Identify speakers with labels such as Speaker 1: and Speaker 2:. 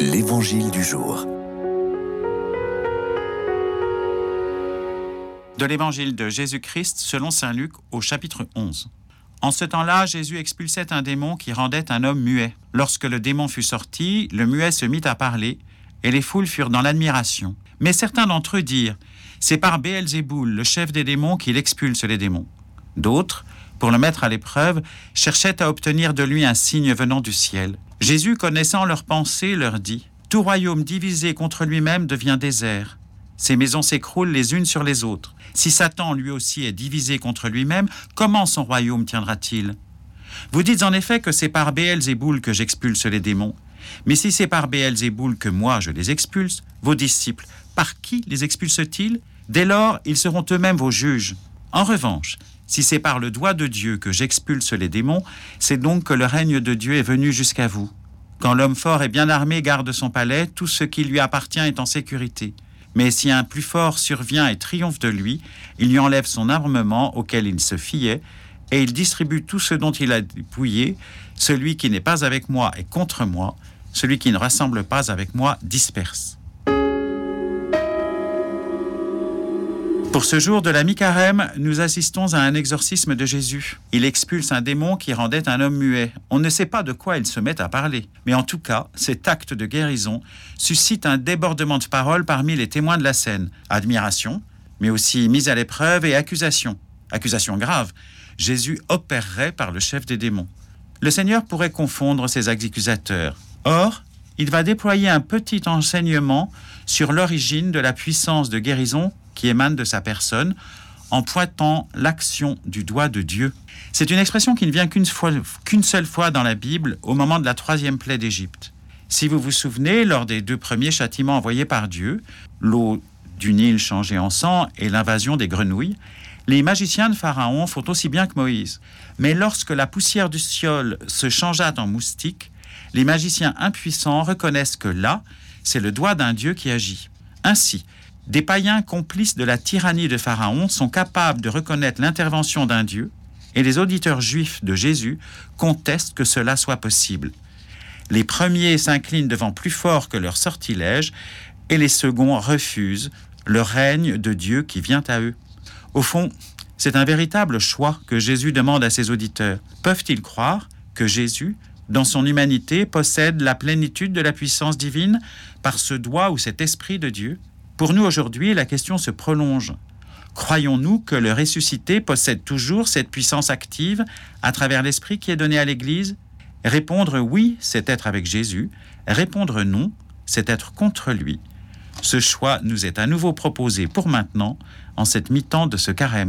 Speaker 1: L'Évangile du jour.
Speaker 2: De l'Évangile de Jésus-Christ selon Saint Luc au chapitre 11. En ce temps-là, Jésus expulsait un démon qui rendait un homme muet. Lorsque le démon fut sorti, le muet se mit à parler, et les foules furent dans l'admiration. Mais certains d'entre eux dirent C'est par Béelzéboul, le chef des démons, qu'il expulse les démons. D'autres, pour le mettre à l'épreuve, cherchaient à obtenir de lui un signe venant du ciel. Jésus, connaissant leurs pensées, leur dit Tout royaume divisé contre lui-même devient désert. Ses maisons s'écroulent les unes sur les autres. Si Satan lui aussi est divisé contre lui-même, comment son royaume tiendra-t-il? Vous dites en effet que c'est par Béelzéboul que j'expulse les démons. Mais si c'est par Béelzéboul que moi je les expulse, vos disciples, par qui les expulsent-ils? Dès lors, ils seront eux-mêmes vos juges. En revanche, si c'est par le doigt de Dieu que j'expulse les démons, c'est donc que le règne de Dieu est venu jusqu'à vous. Quand l'homme fort et bien armé garde son palais, tout ce qui lui appartient est en sécurité. Mais si un plus fort survient et triomphe de lui, il lui enlève son armement auquel il se fiait, et il distribue tout ce dont il a dépouillé. Celui qui n'est pas avec moi est contre moi, celui qui ne rassemble pas avec moi disperse. Pour ce jour de la mi-carême, nous assistons à un exorcisme de Jésus. Il expulse un démon qui rendait un homme muet. On ne sait pas de quoi il se met à parler. Mais en tout cas, cet acte de guérison suscite un débordement de paroles parmi les témoins de la scène. Admiration, mais aussi mise à l'épreuve et accusation. Accusation grave. Jésus opérerait par le chef des démons. Le Seigneur pourrait confondre ses accusateurs. Or, il va déployer un petit enseignement sur l'origine de la puissance de guérison qui émane de sa personne en pointant l'action du doigt de Dieu. C'est une expression qui ne vient qu'une seule fois dans la Bible, au moment de la troisième plaie d'Égypte. Si vous vous souvenez, lors des deux premiers châtiments envoyés par Dieu, l'eau du Nil changée en sang et l'invasion des grenouilles, les magiciens de Pharaon font aussi bien que Moïse. Mais lorsque la poussière du ciel se changea en moustique, les magiciens impuissants reconnaissent que là, c'est le doigt d'un Dieu qui agit. Ainsi, des païens complices de la tyrannie de Pharaon sont capables de reconnaître l'intervention d'un Dieu, et les auditeurs juifs de Jésus contestent que cela soit possible. Les premiers s'inclinent devant plus fort que leur sortilège, et les seconds refusent le règne de Dieu qui vient à eux. Au fond, c'est un véritable choix que Jésus demande à ses auditeurs. Peuvent-ils croire que Jésus, dans son humanité, possède la plénitude de la puissance divine par ce doigt ou cet esprit de Dieu pour nous aujourd'hui, la question se prolonge. Croyons-nous que le ressuscité possède toujours cette puissance active à travers l'Esprit qui est donné à l'Église? Répondre oui, c'est être avec Jésus. Répondre non, c'est être contre lui. Ce choix nous est à nouveau proposé pour maintenant, en cette mi-temps de ce carême.